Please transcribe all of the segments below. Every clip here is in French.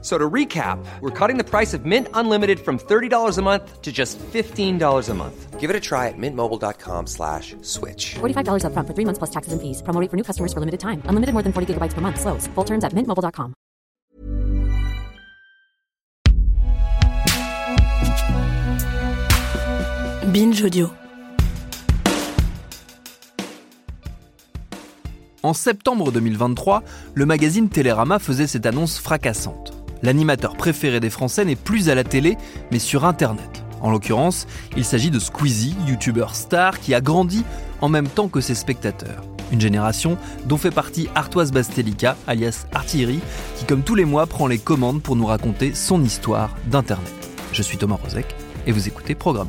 So to recap, we're cutting the price of Mint Unlimited from $30 a month to just $15 a month. Give it a try at mintmobile.com slash switch. $45 upfront for three months plus taxes and fees. Promo rate for new customers for limited time. Unlimited more than 40 gigabytes per month. Slows. Full terms at mintmobile.com. Binge Audio. En septembre 2023, le magazine Télérama faisait cette annonce fracassante. L'animateur préféré des Français n'est plus à la télé, mais sur Internet. En l'occurrence, il s'agit de Squeezie, youtubeur star qui a grandi en même temps que ses spectateurs. Une génération dont fait partie Artoise Bastelica, alias Artillerie, qui comme tous les mois prend les commandes pour nous raconter son histoire d'Internet. Je suis Thomas Rozek et vous écoutez Programme.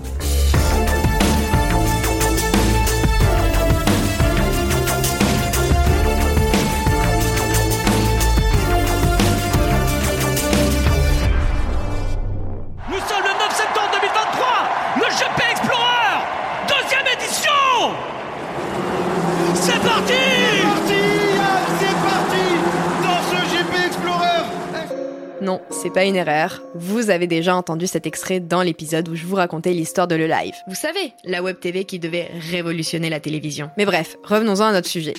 C'est pas une erreur. Vous avez déjà entendu cet extrait dans l'épisode où je vous racontais l'histoire de Le Live. Vous savez, la web TV qui devait révolutionner la télévision. Mais bref, revenons-en à notre sujet.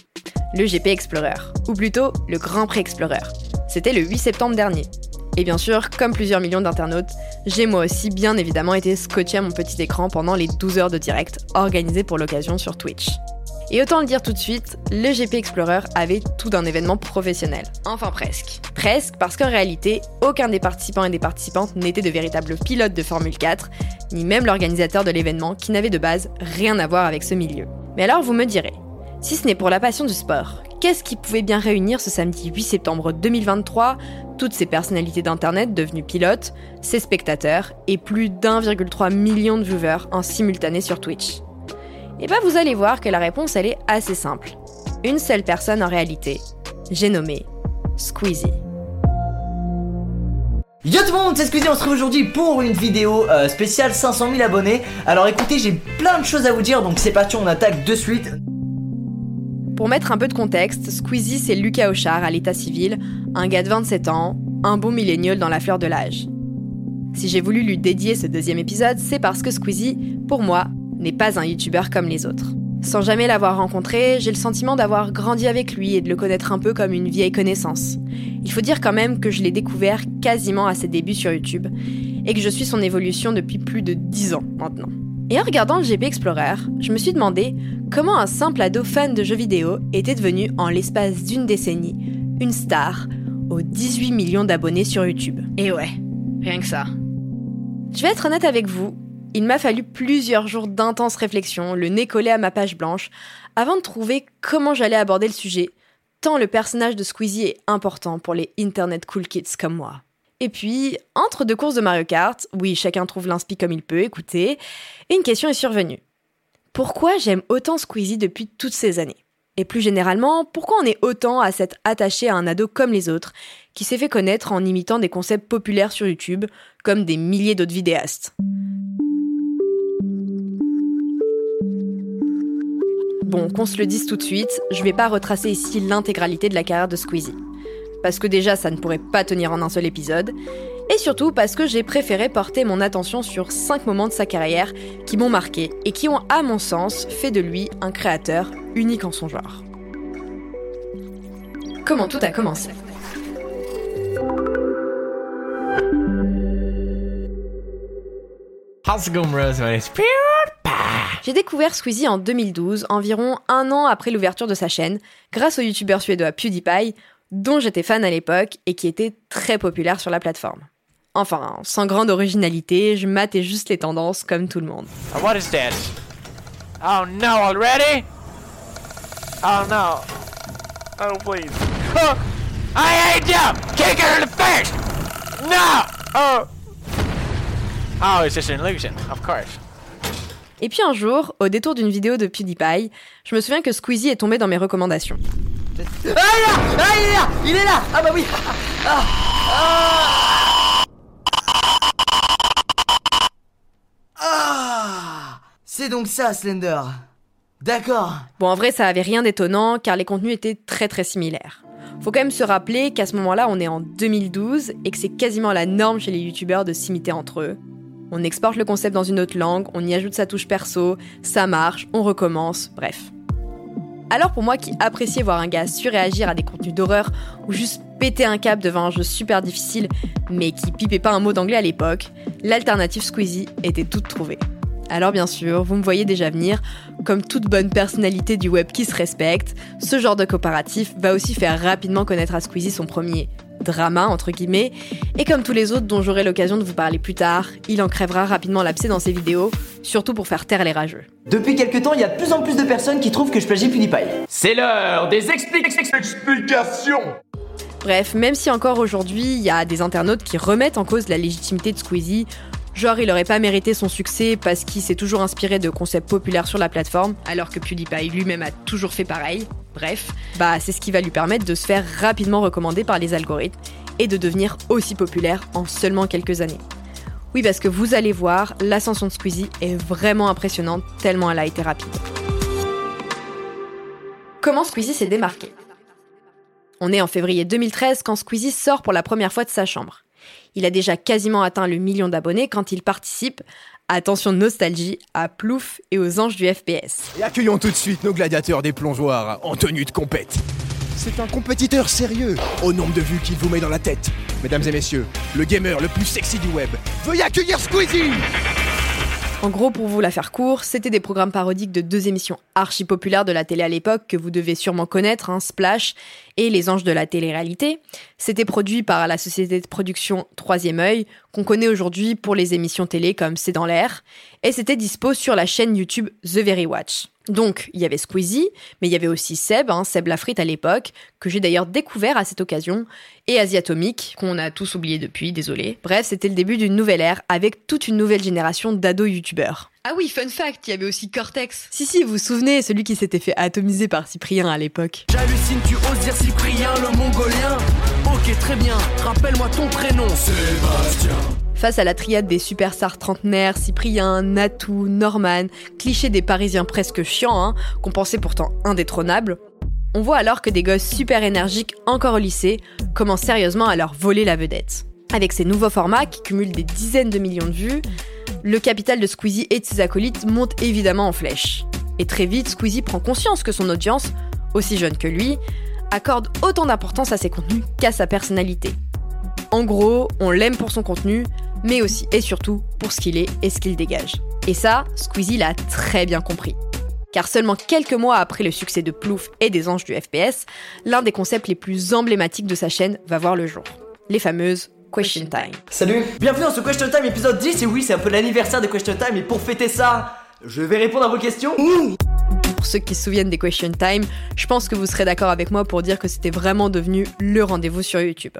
Le GP Explorer, ou plutôt le Grand Prix Explorer. C'était le 8 septembre dernier. Et bien sûr, comme plusieurs millions d'internautes, j'ai moi aussi bien évidemment été scotché à mon petit écran pendant les 12 heures de direct organisées pour l'occasion sur Twitch. Et autant le dire tout de suite, le GP Explorer avait tout d'un événement professionnel. Enfin presque. Presque parce qu'en réalité, aucun des participants et des participantes n'était de véritables pilotes de Formule 4, ni même l'organisateur de l'événement qui n'avait de base rien à voir avec ce milieu. Mais alors vous me direz, si ce n'est pour la passion du sport, qu'est-ce qui pouvait bien réunir ce samedi 8 septembre 2023 toutes ces personnalités d'Internet devenues pilotes, ces spectateurs et plus d'1,3 million de viewers en simultané sur Twitch? Et bah vous allez voir que la réponse elle est assez simple. Une seule personne en réalité. J'ai nommé Squeezie. Yo tout le monde, c'est Squeezie, on se retrouve aujourd'hui pour une vidéo euh, spéciale 500 000 abonnés. Alors écoutez, j'ai plein de choses à vous dire, donc c'est parti, on attaque de suite. Pour mettre un peu de contexte, Squeezie c'est Lucas Auchard à l'état civil, un gars de 27 ans, un bon millénial dans la fleur de l'âge. Si j'ai voulu lui dédier ce deuxième épisode, c'est parce que Squeezie, pour moi, n'est pas un youtubeur comme les autres. Sans jamais l'avoir rencontré, j'ai le sentiment d'avoir grandi avec lui et de le connaître un peu comme une vieille connaissance. Il faut dire quand même que je l'ai découvert quasiment à ses débuts sur YouTube et que je suis son évolution depuis plus de 10 ans maintenant. Et en regardant le GP Explorer, je me suis demandé comment un simple ado fan de jeux vidéo était devenu en l'espace d'une décennie une star aux 18 millions d'abonnés sur YouTube. Et ouais, rien que ça. Je vais être honnête avec vous, il m'a fallu plusieurs jours d'intense réflexion, le nez collé à ma page blanche, avant de trouver comment j'allais aborder le sujet, tant le personnage de Squeezie est important pour les Internet Cool Kids comme moi. Et puis, entre deux courses de Mario Kart, oui, chacun trouve l'inspi comme il peut, écoutez, une question est survenue. Pourquoi j'aime autant Squeezie depuis toutes ces années? Et plus généralement, pourquoi on est autant à s'être attaché à un ado comme les autres, qui s'est fait connaître en imitant des concepts populaires sur YouTube, comme des milliers d'autres vidéastes? Bon, qu'on se le dise tout de suite, je vais pas retracer ici l'intégralité de la carrière de Squeezie. Parce que déjà, ça ne pourrait pas tenir en un seul épisode. Et surtout parce que j'ai préféré porter mon attention sur 5 moments de sa carrière qui m'ont marqué et qui ont, à mon sens, fait de lui un créateur unique en son genre. Comment tout a commencé How's it going? J'ai découvert Squeezie en 2012, environ un an après l'ouverture de sa chaîne, grâce au youtubeur suédois PewDiePie, dont j'étais fan à l'époque et qui était très populaire sur la plateforme. Enfin, sans grande originalité, je matais juste les tendances comme tout le monde. What is this? Oh no, already? Oh no. Oh please. Oh, I hate you! Kick her in the face! No! Oh! Oh, it's an illusion, of course. Et puis un jour, au détour d'une vidéo de PewDiePie, je me souviens que Squeezie est tombé dans mes recommandations. Ah il est là Ah il est là Il est là Ah bah oui Ah Ah Ah C'est donc ça, Slender. D'accord. Bon, en vrai, ça avait rien d'étonnant car les contenus étaient très très similaires. Faut quand même se rappeler qu'à ce moment-là, on est en 2012 et que c'est quasiment la norme chez les youtubeurs de s'imiter entre eux. On exporte le concept dans une autre langue, on y ajoute sa touche perso, ça marche, on recommence, bref. Alors pour moi qui appréciais voir un gars surréagir à des contenus d'horreur ou juste péter un câble devant un jeu super difficile mais qui pipait pas un mot d'anglais à l'époque, l'alternative Squeezie était toute trouvée. Alors bien sûr, vous me voyez déjà venir, comme toute bonne personnalité du web qui se respecte, ce genre de coopératif va aussi faire rapidement connaître à Squeezie son premier drama, entre guillemets, et comme tous les autres dont j'aurai l'occasion de vous parler plus tard, il en crèvera rapidement l'abcès dans ses vidéos, surtout pour faire taire les rageux. Depuis quelques temps, il y a de plus en plus de personnes qui trouvent que je plagie PewDiePie. C'est l'heure des explications Bref, même si encore aujourd'hui, il y a des internautes qui remettent en cause la légitimité de Squeezie, Genre, il aurait pas mérité son succès parce qu'il s'est toujours inspiré de concepts populaires sur la plateforme, alors que PewDiePie lui-même a toujours fait pareil. Bref, bah c'est ce qui va lui permettre de se faire rapidement recommander par les algorithmes et de devenir aussi populaire en seulement quelques années. Oui, parce que vous allez voir, l'ascension de Squeezie est vraiment impressionnante tellement elle a été rapide. Comment Squeezie s'est démarqué? On est en février 2013 quand Squeezie sort pour la première fois de sa chambre. Il a déjà quasiment atteint le million d'abonnés quand il participe, attention nostalgie, à Plouf et aux anges du FPS. Et accueillons tout de suite nos gladiateurs des plongeoires en tenue de compète. C'est un compétiteur sérieux, au nombre de vues qu'il vous met dans la tête. Mesdames et messieurs, le gamer le plus sexy du web. Veuillez accueillir Squeezie en gros, pour vous la faire court, c'était des programmes parodiques de deux émissions archi populaires de la télé à l'époque que vous devez sûrement connaître, hein, Splash et Les Anges de la télé-réalité. C'était produit par la société de production Troisième œil, qu'on connaît aujourd'hui pour les émissions télé comme C'est dans l'air, et c'était dispo sur la chaîne YouTube The Very Watch. Donc, il y avait Squeezie, mais il y avait aussi Seb, hein, Seb Lafrite à l'époque, que j'ai d'ailleurs découvert à cette occasion, et Asiatomique, qu'on a tous oublié depuis, désolé. Bref, c'était le début d'une nouvelle ère, avec toute une nouvelle génération d'ados youtubeurs. Ah oui, fun fact, il y avait aussi Cortex. Si, si, vous vous souvenez, celui qui s'était fait atomiser par Cyprien à l'époque. J'hallucine, tu oses dire Cyprien, le mongolien Ok, très bien, rappelle-moi ton prénom. Sébastien. Face à la triade des superstars trentenaires, Cyprien, Natou, Norman, cliché des Parisiens presque chiants, hein, qu'on pensait pourtant indétrônables, on voit alors que des gosses super énergiques encore au lycée commencent sérieusement à leur voler la vedette. Avec ces nouveaux formats qui cumulent des dizaines de millions de vues, le capital de Squeezie et de ses acolytes monte évidemment en flèche. Et très vite, Squeezie prend conscience que son audience, aussi jeune que lui, accorde autant d'importance à ses contenus qu'à sa personnalité. En gros, on l'aime pour son contenu, mais aussi et surtout pour ce qu'il est et ce qu'il dégage. Et ça, Squeezie l'a très bien compris. Car seulement quelques mois après le succès de Plouf et des anges du FPS, l'un des concepts les plus emblématiques de sa chaîne va voir le jour. Les fameuses Question Time. Salut, bienvenue dans ce Question Time épisode 10 et oui c'est un peu l'anniversaire de Question Time et pour fêter ça, je vais répondre à vos questions. Pour ceux qui se souviennent des Question Time, je pense que vous serez d'accord avec moi pour dire que c'était vraiment devenu le rendez-vous sur YouTube.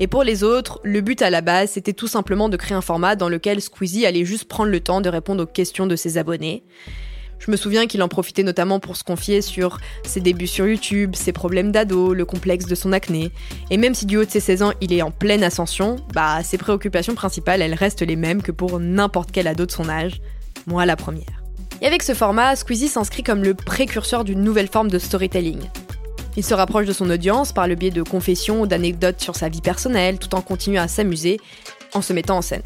Et pour les autres, le but à la base, c'était tout simplement de créer un format dans lequel Squeezie allait juste prendre le temps de répondre aux questions de ses abonnés. Je me souviens qu'il en profitait notamment pour se confier sur ses débuts sur YouTube, ses problèmes d'ado, le complexe de son acné. Et même si du haut de ses 16 ans, il est en pleine ascension, bah ses préoccupations principales, elles restent les mêmes que pour n'importe quel ado de son âge. Moi la première. Et avec ce format, Squeezie s'inscrit comme le précurseur d'une nouvelle forme de storytelling. Il se rapproche de son audience par le biais de confessions ou d'anecdotes sur sa vie personnelle, tout en continuant à s'amuser en se mettant en scène.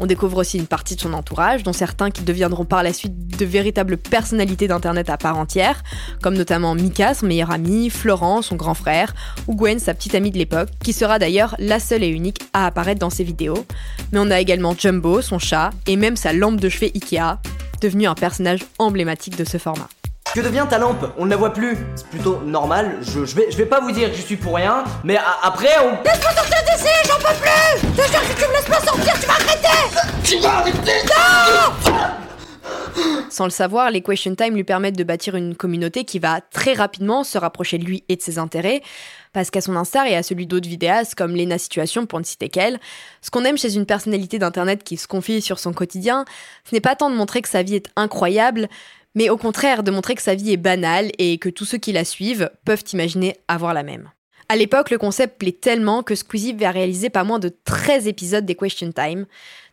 On découvre aussi une partie de son entourage, dont certains qui deviendront par la suite de véritables personnalités d'Internet à part entière, comme notamment Mika, son meilleur ami, Florent, son grand frère, ou Gwen, sa petite amie de l'époque, qui sera d'ailleurs la seule et unique à apparaître dans ses vidéos. Mais on a également Jumbo, son chat, et même sa lampe de chevet Ikea, devenu un personnage emblématique de ce format. Que devient ta lampe? On ne la voit plus. C'est plutôt normal. Je, je, vais, je vais pas vous dire que j'y suis pour rien, mais a- après on. Laisse-moi sortir d'ici, j'en peux plus Je te jure que si tu me laisses pas sortir, tu vas arrêter Tu vas arrêter Non Sans le savoir, les Question Time lui permettent de bâtir une communauté qui va très rapidement se rapprocher de lui et de ses intérêts, parce qu'à son instar et à celui d'autres vidéastes comme Lena Situation pour ne citer qu'elle, ce qu'on aime chez une personnalité d'internet qui se confie sur son quotidien, ce n'est pas tant de montrer que sa vie est incroyable, mais au contraire de montrer que sa vie est banale et que tous ceux qui la suivent peuvent imaginer avoir la même. À l'époque, le concept plaît tellement que Squeezie va réaliser pas moins de 13 épisodes des Question Time.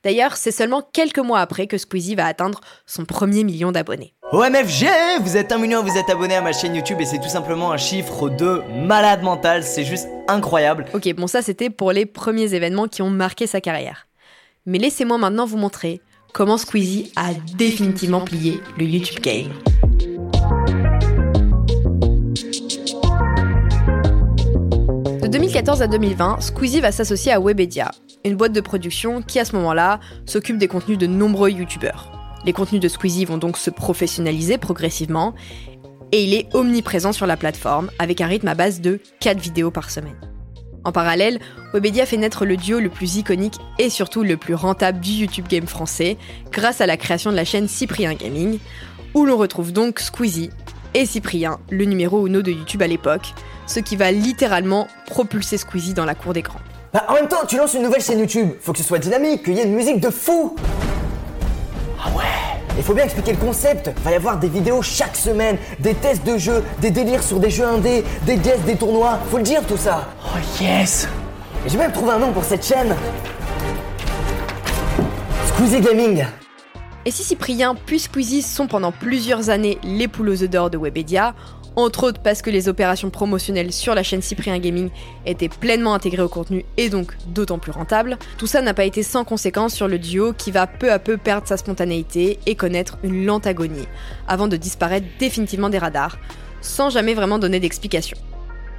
D'ailleurs, c'est seulement quelques mois après que Squeezie va atteindre son premier million d'abonnés. OMFG, vous êtes un million, vous êtes abonné à ma chaîne YouTube et c'est tout simplement un chiffre de malade mental, c'est juste incroyable. Ok, bon ça c'était pour les premiers événements qui ont marqué sa carrière. Mais laissez-moi maintenant vous montrer comment Squeezie a définitivement plié le YouTube game. De 2014 à 2020, Squeezie va s'associer à Webedia, une boîte de production qui à ce moment-là s'occupe des contenus de nombreux youtubeurs. Les contenus de Squeezie vont donc se professionnaliser progressivement et il est omniprésent sur la plateforme avec un rythme à base de 4 vidéos par semaine. En parallèle, Webedia fait naître le duo le plus iconique et surtout le plus rentable du YouTube game français grâce à la création de la chaîne Cyprien Gaming, où l'on retrouve donc Squeezie et Cyprien, le numéro uno de YouTube à l'époque, ce qui va littéralement propulser Squeezie dans la cour des grands. Bah, en même temps, tu lances une nouvelle chaîne YouTube, faut que ce soit dynamique, qu'il y ait une musique de fou Ah ouais il faut bien expliquer le concept. Va y avoir des vidéos chaque semaine, des tests de jeux, des délires sur des jeux indés, des guests, des tournois. Faut le dire tout ça. Oh yes Et J'ai même trouvé un nom pour cette chaîne. Squeezie Gaming. Et si Cyprien puis Squeezie sont pendant plusieurs années les poules aux œufs d'or de Webedia, entre autres parce que les opérations promotionnelles sur la chaîne Cyprien Gaming étaient pleinement intégrées au contenu et donc d'autant plus rentables. Tout ça n'a pas été sans conséquence sur le duo qui va peu à peu perdre sa spontanéité et connaître une lente agonie, avant de disparaître définitivement des radars, sans jamais vraiment donner d'explication.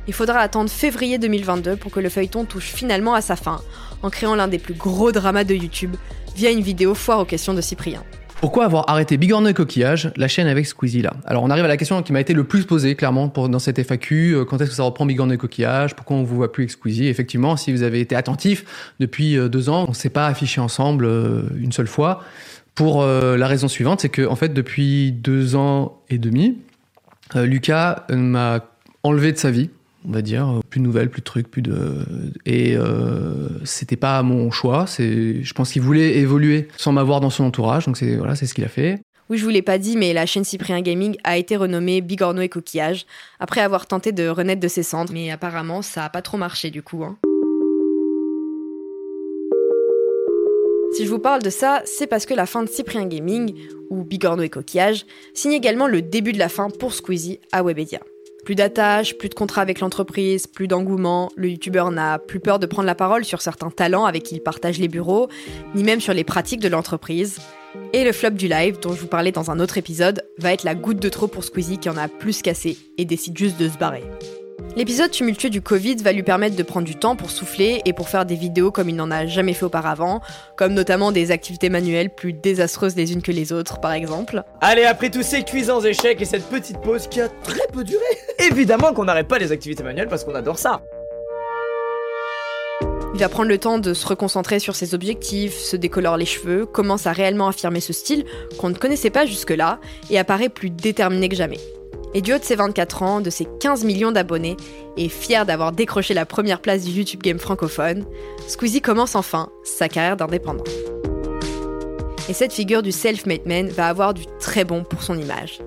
Il faudra attendre février 2022 pour que le feuilleton touche finalement à sa fin, en créant l'un des plus gros dramas de YouTube via une vidéo foire aux questions de Cyprien. Pourquoi avoir arrêté Bigorneau et Coquillage, la chaîne avec Squeezie là? Alors on arrive à la question qui m'a été le plus posée clairement dans cette FAQ, euh, quand est-ce que ça reprend Bigorneau et Coquillage? Pourquoi on vous voit plus avec Squeezie? Effectivement, si vous avez été attentif depuis euh, deux ans, on s'est pas affiché ensemble euh, une seule fois. Pour la raison suivante, c'est que fait depuis deux ans et demi, Lucas m'a enlevé de sa vie on va dire. Plus de nouvelles, plus de trucs, plus de. Et euh, c'était pas mon choix. C'est, je pense qu'il voulait évoluer sans m'avoir dans son entourage. Donc c'est voilà, c'est ce qu'il a fait. Oui, je vous l'ai pas dit, mais la chaîne Cyprien Gaming a été renommée Bigorneau et Coquillage après avoir tenté de renaître de ses cendres. Mais apparemment, ça a pas trop marché du coup. Hein. Si je vous parle de ça, c'est parce que la fin de Cyprien Gaming, ou Bigorneau et Coquillage, signe également le début de la fin pour Squeezie à Webedia. Plus d'attache, plus de contrat avec l'entreprise, plus d'engouement, le youtubeur n'a plus peur de prendre la parole sur certains talents avec qui il partage les bureaux, ni même sur les pratiques de l'entreprise. Et le flop du live, dont je vous parlais dans un autre épisode, va être la goutte de trop pour Squeezie qui en a plus cassé et décide juste de se barrer. L'épisode tumultueux du Covid va lui permettre de prendre du temps pour souffler et pour faire des vidéos comme il n'en a jamais fait auparavant, comme notamment des activités manuelles plus désastreuses les unes que les autres, par exemple. Allez, après tous ces cuisants échecs et cette petite pause qui a très peu duré, évidemment qu'on n'arrête pas les activités manuelles parce qu'on adore ça. Il va prendre le temps de se reconcentrer sur ses objectifs, se décolore les cheveux, commence à réellement affirmer ce style qu'on ne connaissait pas jusque-là et apparaît plus déterminé que jamais. Et du haut de ses 24 ans, de ses 15 millions d'abonnés, et fier d'avoir décroché la première place du YouTube Game francophone, Squeezie commence enfin sa carrière d'indépendant. Et cette figure du self-made man va avoir du très bon pour son image.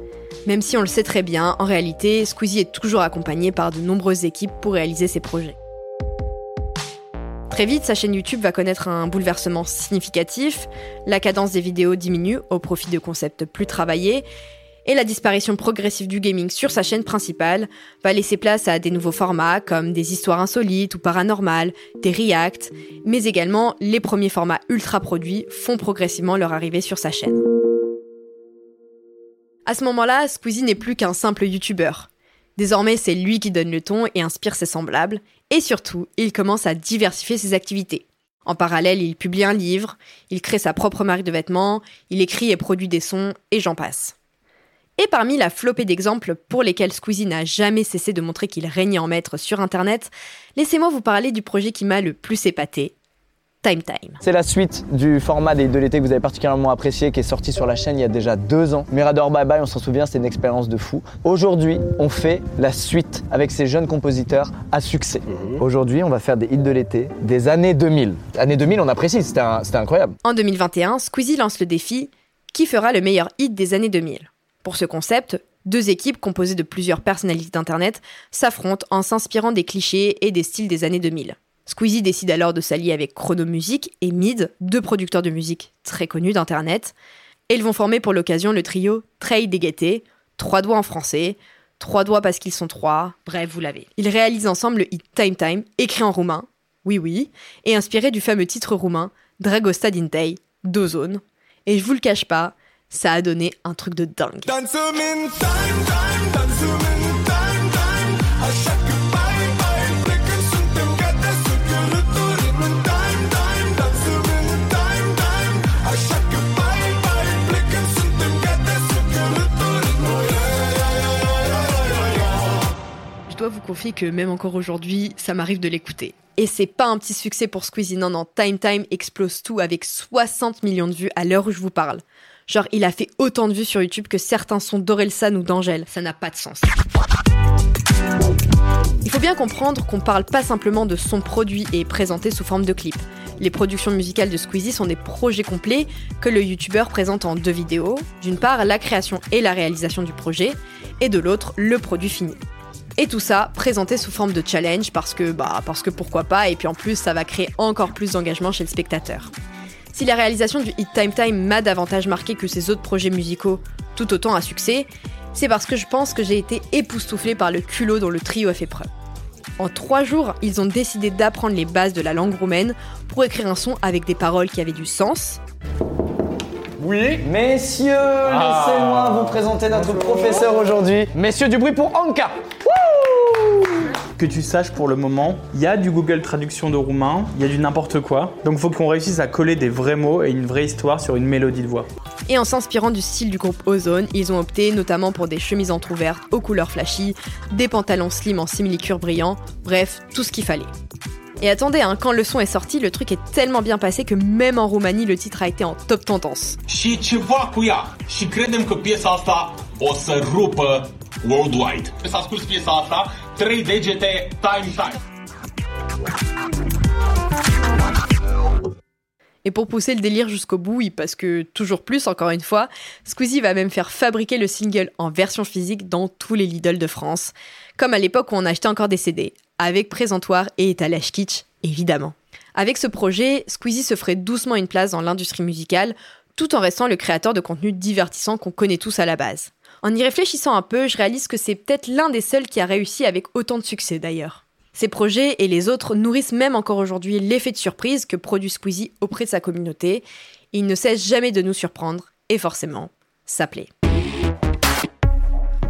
Même si on le sait très bien, en réalité, Squeezie est toujours accompagné par de nombreuses équipes pour réaliser ses projets. Très vite, sa chaîne YouTube va connaître un bouleversement significatif, la cadence des vidéos diminue au profit de concepts plus travaillés, et la disparition progressive du gaming sur sa chaîne principale va laisser place à des nouveaux formats comme des histoires insolites ou paranormales, des reacts, mais également les premiers formats ultra produits font progressivement leur arrivée sur sa chaîne. À ce moment-là, Squeezie n'est plus qu'un simple youtubeur. Désormais, c'est lui qui donne le ton et inspire ses semblables, et surtout, il commence à diversifier ses activités. En parallèle, il publie un livre, il crée sa propre marque de vêtements, il écrit et produit des sons, et j'en passe. Et parmi la flopée d'exemples pour lesquels Squeezie n'a jamais cessé de montrer qu'il régnait en maître sur Internet, laissez-moi vous parler du projet qui m'a le plus épaté, Time Time. C'est la suite du format des de l'été que vous avez particulièrement apprécié, qui est sorti sur la chaîne il y a déjà deux ans. Mirador Bye Bye, on s'en souvient, c'était une expérience de fou. Aujourd'hui, on fait la suite avec ces jeunes compositeurs à succès. Mhm. Aujourd'hui, on va faire des hits de l'été des années 2000. Années 2000, on apprécie, c'était incroyable. En 2021, Squeezie lance le défi Qui fera le meilleur hit des années 2000 pour ce concept, Deux équipes composées de plusieurs personnalités d'Internet s'affrontent en s'inspirant des clichés et des styles des années 2000. Squeezie décide alors de s'allier avec Chrono Music et Mid, deux producteurs de musique très connus d'Internet, et ils vont former pour l'occasion le trio Trade et trois doigts en français, trois doigts parce qu'ils sont trois, bref, vous l'avez. Ils réalisent ensemble le hit Time Time, écrit en roumain, oui oui, et inspiré du fameux titre roumain Dragosta Dintei, d'Ozone. Et je vous le cache pas, ça a donné un truc de dingue. Je dois vous confier que même encore aujourd'hui, ça m'arrive de l'écouter. Et c'est pas un petit succès pour Squeezie, non, non. Time Time explose tout avec 60 millions de vues à l'heure où je vous parle. Genre, il a fait autant de vues sur YouTube que certains sons d'Orelsan ou d'Angèle. Ça n'a pas de sens. Il faut bien comprendre qu'on parle pas simplement de son produit et présenté sous forme de clip. Les productions musicales de Squeezie sont des projets complets que le youtubeur présente en deux vidéos. D'une part, la création et la réalisation du projet, et de l'autre, le produit fini. Et tout ça présenté sous forme de challenge parce que, bah, parce que pourquoi pas, et puis en plus, ça va créer encore plus d'engagement chez le spectateur. Si la réalisation du Hit Time Time m'a davantage marqué que ses autres projets musicaux, tout autant à succès, c'est parce que je pense que j'ai été époustouflé par le culot dont le trio a fait preuve. En trois jours, ils ont décidé d'apprendre les bases de la langue roumaine pour écrire un son avec des paroles qui avaient du sens. Oui. Messieurs, laissez-moi vous présenter notre professeur aujourd'hui. Messieurs, du bruit pour Anka. Que tu saches pour le moment, il y a du Google Traduction de roumain, il y a du n'importe quoi. Donc il faut qu'on réussisse à coller des vrais mots et une vraie histoire sur une mélodie de voix. Et en s'inspirant du style du groupe Ozone, ils ont opté notamment pour des chemises entrouvertes aux couleurs flashy, des pantalons slim en simili-cuir brillant, bref, tout ce qu'il fallait. Et attendez, hein, quand le son est sorti, le truc est tellement bien passé que même en Roumanie, le titre a été en top tendance. Și ceva cu ea. Și credem că piesa asta o să rupă worldwide. Să asculti piesa asta, trei degete, time, time. Et pour pousser le délire jusqu'au bout, oui, parce que toujours plus, encore une fois, Squeezie va même faire fabriquer le single en version physique dans tous les Lidl de France, comme à l'époque où on achetait encore des CD, avec présentoir et étalage kitsch, évidemment. Avec ce projet, Squeezie se ferait doucement une place dans l'industrie musicale, tout en restant le créateur de contenu divertissant qu'on connaît tous à la base. En y réfléchissant un peu, je réalise que c'est peut-être l'un des seuls qui a réussi avec autant de succès d'ailleurs. Ces projets et les autres nourrissent même encore aujourd'hui l'effet de surprise que produit Squeezie auprès de sa communauté. Il ne cesse jamais de nous surprendre, et forcément, ça plaît.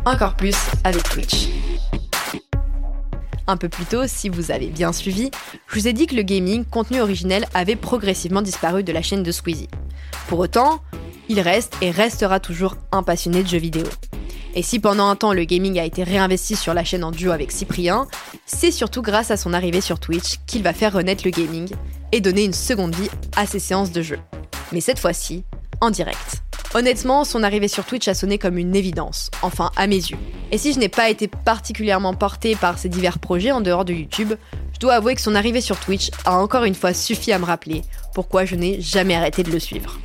Encore plus avec Twitch. Un peu plus tôt, si vous avez bien suivi, je vous ai dit que le gaming, contenu originel, avait progressivement disparu de la chaîne de Squeezie. Pour autant, il reste et restera toujours un passionné de jeux vidéo. Et si pendant un temps le gaming a été réinvesti sur la chaîne en duo avec Cyprien, c'est surtout grâce à son arrivée sur Twitch qu'il va faire renaître le gaming et donner une seconde vie à ses séances de jeu. Mais cette fois-ci, en direct. Honnêtement, son arrivée sur Twitch a sonné comme une évidence, enfin à mes yeux. Et si je n'ai pas été particulièrement porté par ses divers projets en dehors de YouTube, je dois avouer que son arrivée sur Twitch a encore une fois suffi à me rappeler pourquoi je n'ai jamais arrêté de le suivre.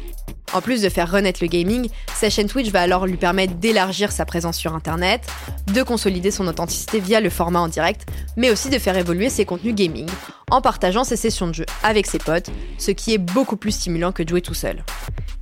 En plus de faire renaître le gaming, sa chaîne Twitch va alors lui permettre d'élargir sa présence sur Internet, de consolider son authenticité via le format en direct, mais aussi de faire évoluer ses contenus gaming, en partageant ses sessions de jeu avec ses potes, ce qui est beaucoup plus stimulant que de jouer tout seul.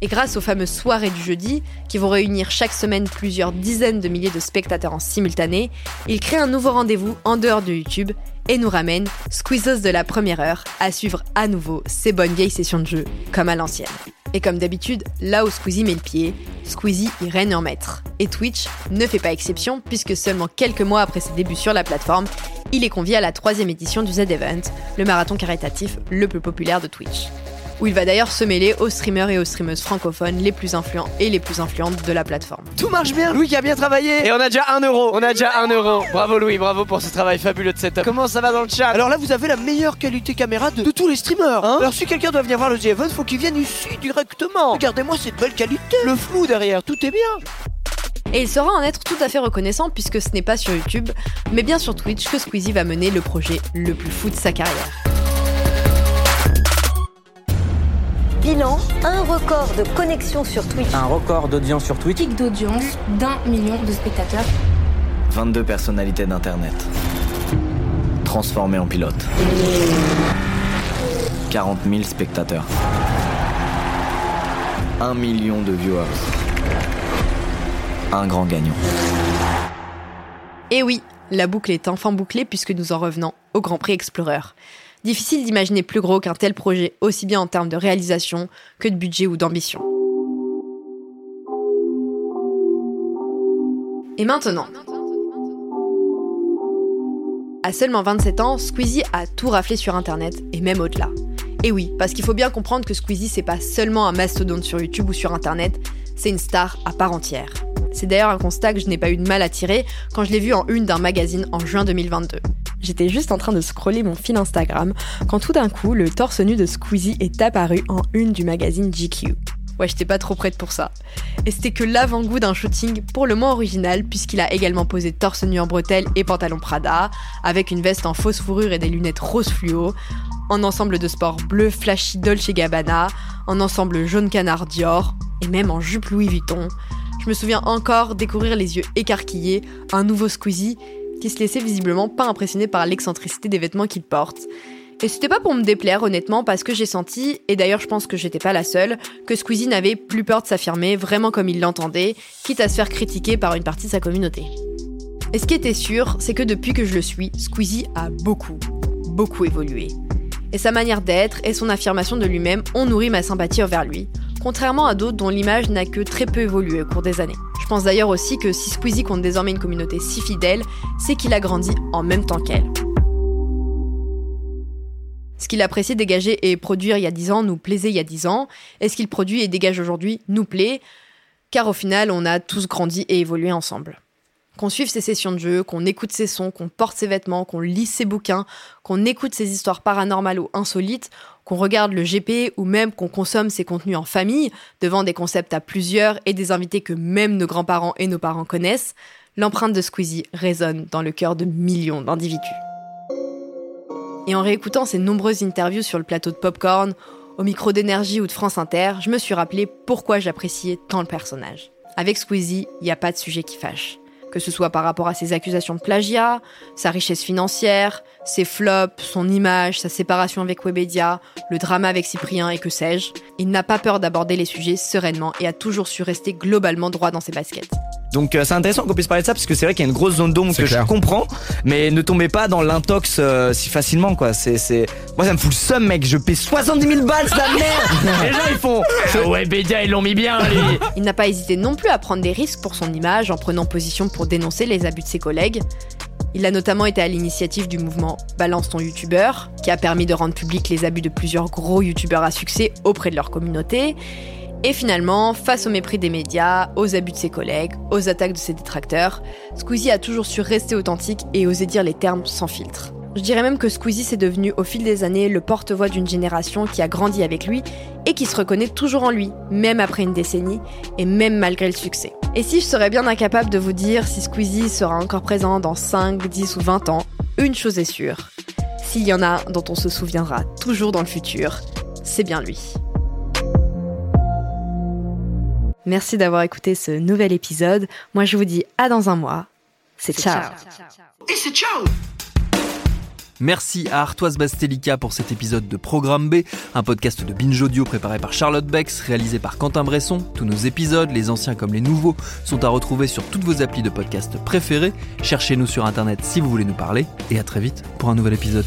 Et grâce aux fameuses soirées du jeudi, qui vont réunir chaque semaine plusieurs dizaines de milliers de spectateurs en simultané, il crée un nouveau rendez-vous en dehors de YouTube et nous ramène, squeezos de la première heure, à suivre à nouveau ses bonnes vieilles sessions de jeu, comme à l'ancienne. Et comme d'habitude, là où Squeezie met le pied, Squeezie y règne en maître. Et Twitch ne fait pas exception, puisque seulement quelques mois après ses débuts sur la plateforme, il est convié à la troisième édition du Z-Event, le marathon caritatif le plus populaire de Twitch où il va d'ailleurs se mêler aux streamers et aux streameuses francophones les plus influents et les plus influentes de la plateforme. Tout marche bien, Louis qui a bien travaillé Et on a déjà 1 euro On a déjà 1 euro Bravo Louis, bravo pour ce travail fabuleux de setup. Comment ça va dans le chat Alors là, vous avez la meilleure qualité caméra de, de tous les streamers. Hein Alors si quelqu'un doit venir voir le The Event, faut qu'il vienne ici directement. Regardez-moi cette belle qualité. Le flou derrière, tout est bien. Et il saura en être tout à fait reconnaissant puisque ce n'est pas sur YouTube, mais bien sur Twitch que Squeezie va mener le projet le plus fou de sa carrière. Bilan, un record de connexion sur Twitch. Un record d'audience sur Twitch. Pic d'audience d'un million de spectateurs. 22 personnalités d'Internet. Transformées en pilotes. 40 000 spectateurs. 1 million de viewers. Un grand gagnant. Et Eh oui, la boucle est enfin bouclée puisque nous en revenons au Grand Prix Explorer. Difficile d'imaginer plus gros qu'un tel projet, aussi bien en termes de réalisation que de budget ou d'ambition. Et maintenant À seulement 27 ans, Squeezie a tout raflé sur internet et même au-delà. Et oui, parce qu'il faut bien comprendre que Squeezie c'est pas seulement un mastodonte sur YouTube ou sur internet, c'est une star à part entière. C'est d'ailleurs un constat que je n'ai pas eu de mal à tirer quand je l'ai vu en une d'un magazine en juin 2022. J'étais juste en train de scroller mon fil Instagram quand tout d'un coup le torse nu de Squeezie est apparu en une du magazine GQ. Ouais, j'étais pas trop prête pour ça. Et c'était que l'avant-goût d'un shooting pour le moins original, puisqu'il a également posé torse nu en bretelles et pantalon Prada, avec une veste en fausse fourrure et des lunettes rose fluo, en ensemble de sport bleu flashy Dolce Gabbana, en ensemble jaune canard Dior, et même en jupe Louis Vuitton. Je me souviens encore découvrir les yeux écarquillés, un nouveau Squeezie qui se laissait visiblement pas impressionné par l'excentricité des vêtements qu'il porte. Et c'était pas pour me déplaire, honnêtement, parce que j'ai senti, et d'ailleurs je pense que j'étais pas la seule, que Squeezie n'avait plus peur de s'affirmer vraiment comme il l'entendait, quitte à se faire critiquer par une partie de sa communauté. Et ce qui était sûr, c'est que depuis que je le suis, Squeezie a beaucoup, beaucoup évolué. Et sa manière d'être et son affirmation de lui-même ont nourri ma sympathie envers lui, contrairement à d'autres dont l'image n'a que très peu évolué au cours des années. Je pense d'ailleurs aussi que si Squeezie compte désormais une communauté si fidèle, c'est qu'il a grandi en même temps qu'elle. Ce qu'il appréciait dégager et produire il y a 10 ans nous plaisait il y a 10 ans, et ce qu'il produit et dégage aujourd'hui nous plaît, car au final on a tous grandi et évolué ensemble. Qu'on suive ses sessions de jeu, qu'on écoute ses sons, qu'on porte ses vêtements, qu'on lise ses bouquins, qu'on écoute ses histoires paranormales ou insolites, qu'on regarde le GP ou même qu'on consomme ses contenus en famille, devant des concepts à plusieurs et des invités que même nos grands-parents et nos parents connaissent, l'empreinte de Squeezie résonne dans le cœur de millions d'individus. Et en réécoutant ses nombreuses interviews sur le plateau de Popcorn, au micro d'énergie ou de France Inter, je me suis rappelé pourquoi j'appréciais tant le personnage. Avec Squeezie, il n'y a pas de sujet qui fâche. Que ce soit par rapport à ses accusations de plagiat, sa richesse financière, ses flops, son image, sa séparation avec Webedia, le drama avec Cyprien et que sais-je, il n'a pas peur d'aborder les sujets sereinement et a toujours su rester globalement droit dans ses baskets. Donc euh, c'est intéressant qu'on puisse parler de ça parce que c'est vrai qu'il y a une grosse zone d'ombre que je comprends, mais ne tombez pas dans l'intox euh, si facilement quoi. C'est c'est moi ça me fout le seum mec. Je paie 70 000 balles la merde. Les gens ils font ah ouais Bédia ils l'ont mis bien lui. Il n'a pas hésité non plus à prendre des risques pour son image en prenant position pour dénoncer les abus de ses collègues. Il a notamment été à l'initiative du mouvement Balance ton youtubeur, qui a permis de rendre public les abus de plusieurs gros youtubeurs à succès auprès de leur communauté. Et finalement, face au mépris des médias, aux abus de ses collègues, aux attaques de ses détracteurs, Squeezie a toujours su rester authentique et oser dire les termes sans filtre. Je dirais même que Squeezie s'est devenu au fil des années le porte-voix d'une génération qui a grandi avec lui et qui se reconnaît toujours en lui, même après une décennie et même malgré le succès. Et si je serais bien incapable de vous dire si Squeezie sera encore présent dans 5, 10 ou 20 ans, une chose est sûre, s'il y en a dont on se souviendra toujours dans le futur, c'est bien lui. Merci d'avoir écouté ce nouvel épisode. Moi je vous dis à dans un mois. C'est ciao. Et c'est ciao Merci à Artoise Bastelica pour cet épisode de Programme B, un podcast de Binge Audio préparé par Charlotte Bex, réalisé par Quentin Bresson. Tous nos épisodes, les anciens comme les nouveaux, sont à retrouver sur toutes vos applis de podcast préférés. Cherchez-nous sur internet si vous voulez nous parler, et à très vite pour un nouvel épisode.